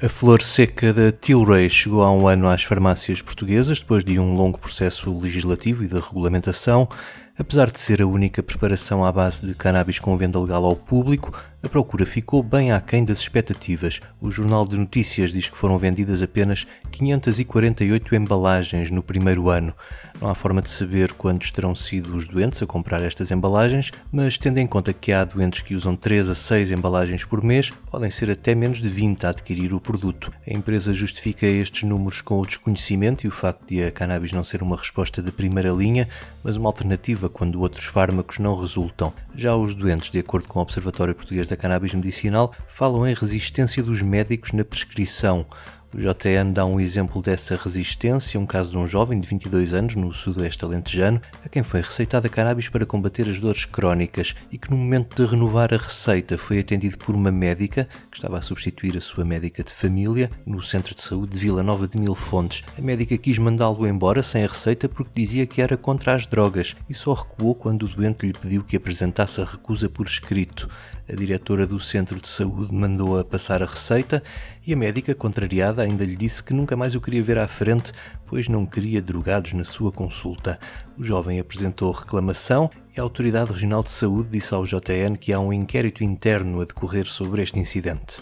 A flor seca da Tilray chegou há um ano às farmácias portuguesas depois de um longo processo legislativo e de regulamentação. Apesar de ser a única preparação à base de cannabis com venda legal ao público, a procura ficou bem aquém das expectativas. O Jornal de Notícias diz que foram vendidas apenas 548 embalagens no primeiro ano. Não há forma de saber quantos terão sido os doentes a comprar estas embalagens, mas tendo em conta que há doentes que usam 3 a 6 embalagens por mês, podem ser até menos de 20 a adquirir o produto. A empresa justifica estes números com o desconhecimento e o facto de a cannabis não ser uma resposta de primeira linha, mas uma alternativa quando outros fármacos não resultam. Já os doentes, de acordo com o Observatório Português da Cannabis Medicinal, falam em resistência dos médicos na prescrição. O JN dá um exemplo dessa resistência, um caso de um jovem de 22 anos no sudoeste alentejano, a quem foi receitada cannabis para combater as dores crónicas e que no momento de renovar a receita foi atendido por uma médica que estava a substituir a sua médica de família no centro de saúde de Vila Nova de Mil Fontes. A médica quis mandá-lo embora sem a receita porque dizia que era contra as drogas e só recuou quando o doente lhe pediu que apresentasse a recusa por escrito. A diretora do centro de saúde mandou-a passar a receita e a médica, contrariada, ainda lhe disse que nunca mais o queria ver à frente, pois não queria drogados na sua consulta. O jovem apresentou reclamação e a Autoridade Regional de Saúde disse ao JN que há um inquérito interno a decorrer sobre este incidente.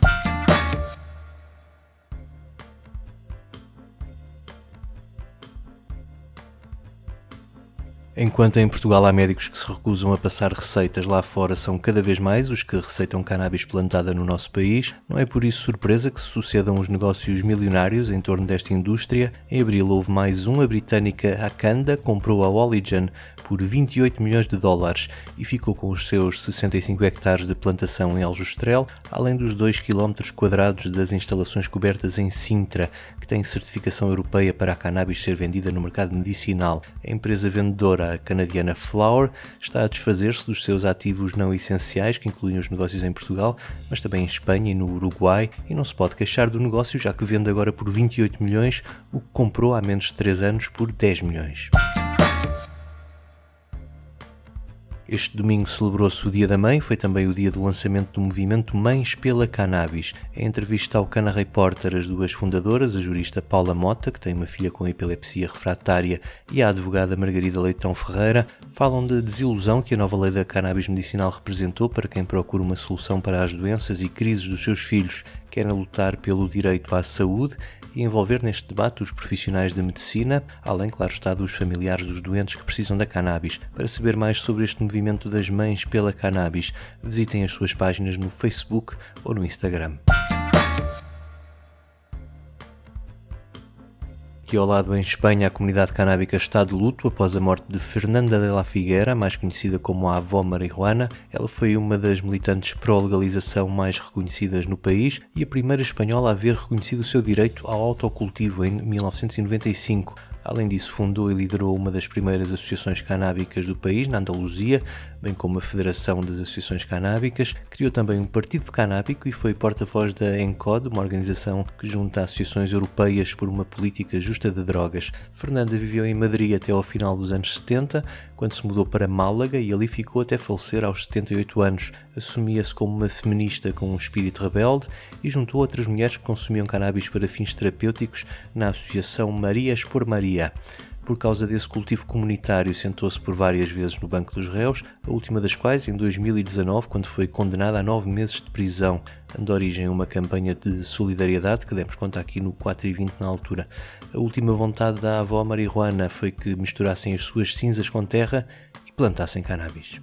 Enquanto em Portugal há médicos que se recusam a passar receitas lá fora, são cada vez mais os que receitam cannabis plantada no nosso país. Não é por isso surpresa que se sucedam os negócios milionários em torno desta indústria. Em abril houve mais um, a britânica Akanda comprou a Oligen por 28 milhões de dólares e ficou com os seus 65 hectares de plantação em Aljustrel, além dos 2 km quadrados das instalações cobertas em Sintra, que tem certificação europeia para a cannabis ser vendida no mercado medicinal. A empresa vendedora canadiana Flower está a desfazer-se dos seus ativos não essenciais, que incluem os negócios em Portugal, mas também em Espanha e no Uruguai, e não se pode queixar do negócio, já que vende agora por 28 milhões o que comprou há menos de 3 anos por 10 milhões. Este domingo celebrou-se o Dia da Mãe, foi também o dia do lançamento do movimento Mães pela Cannabis. Em entrevista ao Cana Reporter, as duas fundadoras, a jurista Paula Mota, que tem uma filha com epilepsia refratária, e a advogada Margarida Leitão Ferreira, falam da desilusão que a nova lei da cannabis medicinal representou para quem procura uma solução para as doenças e crises dos seus filhos, querem lutar pelo direito à saúde e envolver neste debate os profissionais da medicina, além, claro está, dos familiares dos doentes que precisam da cannabis. Para saber mais sobre este movimento das mães pela cannabis, visitem as suas páginas no Facebook ou no Instagram. Aqui ao lado, em Espanha, a comunidade canábica está de luto após a morte de Fernanda de la Figuera, mais conhecida como a avó marihuana. Ela foi uma das militantes pró-legalização mais reconhecidas no país e a primeira espanhola a ver reconhecido o seu direito ao autocultivo em 1995. Além disso, fundou e liderou uma das primeiras associações canábicas do país, na Andaluzia, bem como a Federação das Associações Canábicas. Criou também um partido canábico e foi porta-voz da ENCOD, uma organização que junta associações europeias por uma política justa de drogas. Fernanda viveu em Madrid até ao final dos anos 70, quando se mudou para Málaga e ali ficou até falecer aos 78 anos. Assumia-se como uma feminista com um espírito rebelde e juntou outras mulheres que consumiam cannabis para fins terapêuticos na Associação Marias por Maria. Por causa desse cultivo comunitário, sentou-se por várias vezes no banco dos réus, a última das quais em 2019, quando foi condenada a nove meses de prisão, dando origem a uma campanha de solidariedade que demos conta aqui no 4 e 20 na altura. A última vontade da avó marihuana foi que misturassem as suas cinzas com terra e plantassem cannabis.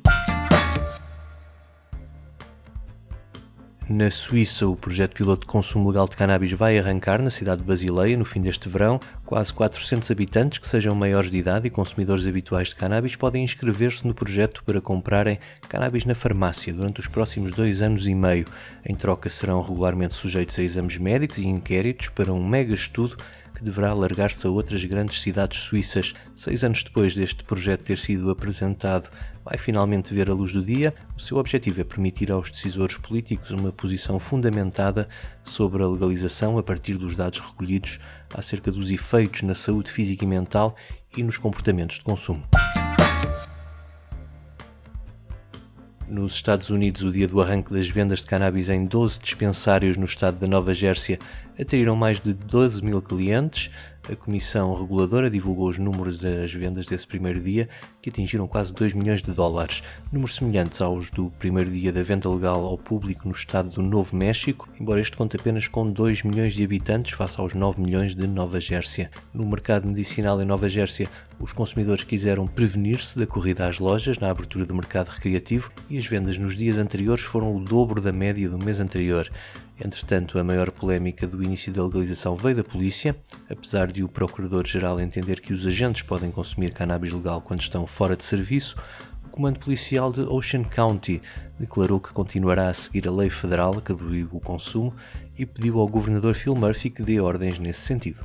Na Suíça, o projeto piloto de consumo legal de cannabis vai arrancar na cidade de Basileia no fim deste verão. Quase 400 habitantes que sejam maiores de idade e consumidores habituais de cannabis podem inscrever-se no projeto para comprarem cannabis na farmácia durante os próximos dois anos e meio. Em troca, serão regularmente sujeitos a exames médicos e inquéritos para um mega estudo que deverá alargar-se a outras grandes cidades suíças. Seis anos depois deste projeto ter sido apresentado, vai finalmente ver a luz do dia. O seu objetivo é permitir aos decisores políticos uma posição fundamentada sobre a legalização a partir dos dados recolhidos acerca dos efeitos na saúde física e mental e nos comportamentos de consumo. Nos Estados Unidos, o dia do arranque das vendas de cannabis em 12 dispensários no estado da Nova Jersey atraíram mais de 12 mil clientes. A Comissão Reguladora divulgou os números das vendas desse primeiro dia, que atingiram quase 2 milhões de dólares, números semelhantes aos do primeiro dia da venda legal ao público no estado do Novo México, embora este conte apenas com 2 milhões de habitantes face aos 9 milhões de Nova Jersey. No mercado medicinal em Nova Jersey, os consumidores quiseram prevenir-se da corrida às lojas na abertura do mercado recreativo e as vendas nos dias anteriores foram o dobro da média do mês anterior. Entretanto, a maior polémica do início da legalização veio da polícia, apesar de o Procurador-Geral entender que os agentes podem consumir cannabis legal quando estão fora de serviço. O Comando Policial de Ocean County declarou que continuará a seguir a lei federal que proíbe o consumo e pediu ao Governador Phil Murphy que dê ordens nesse sentido.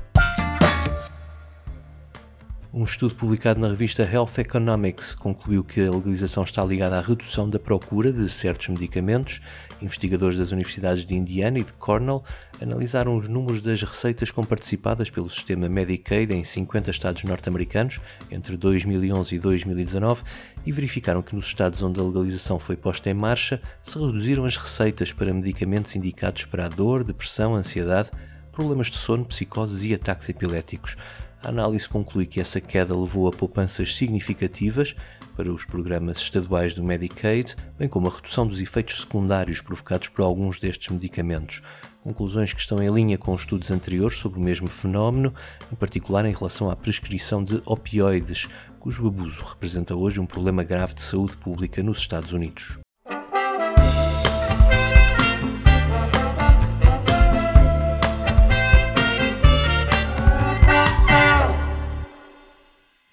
Um estudo publicado na revista Health Economics concluiu que a legalização está ligada à redução da procura de certos medicamentos. Investigadores das universidades de Indiana e de Cornell analisaram os números das receitas comparticipadas pelo sistema Medicaid em 50 estados norte-americanos entre 2011 e 2019 e verificaram que nos estados onde a legalização foi posta em marcha se reduziram as receitas para medicamentos indicados para a dor, depressão, ansiedade, problemas de sono, psicoses e ataques epiléticos. A análise conclui que essa queda levou a poupanças significativas para os programas estaduais do Medicaid, bem como a redução dos efeitos secundários provocados por alguns destes medicamentos. Conclusões que estão em linha com estudos anteriores sobre o mesmo fenómeno, em particular em relação à prescrição de opioides, cujo abuso representa hoje um problema grave de saúde pública nos Estados Unidos.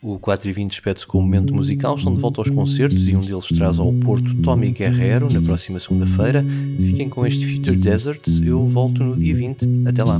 O 4 e 20 despede-se com um momento musical, estão de volta aos concertos e um deles traz ao Porto Tommy Guerrero na próxima segunda-feira. Fiquem com este Future Deserts, eu volto no dia 20. Até lá!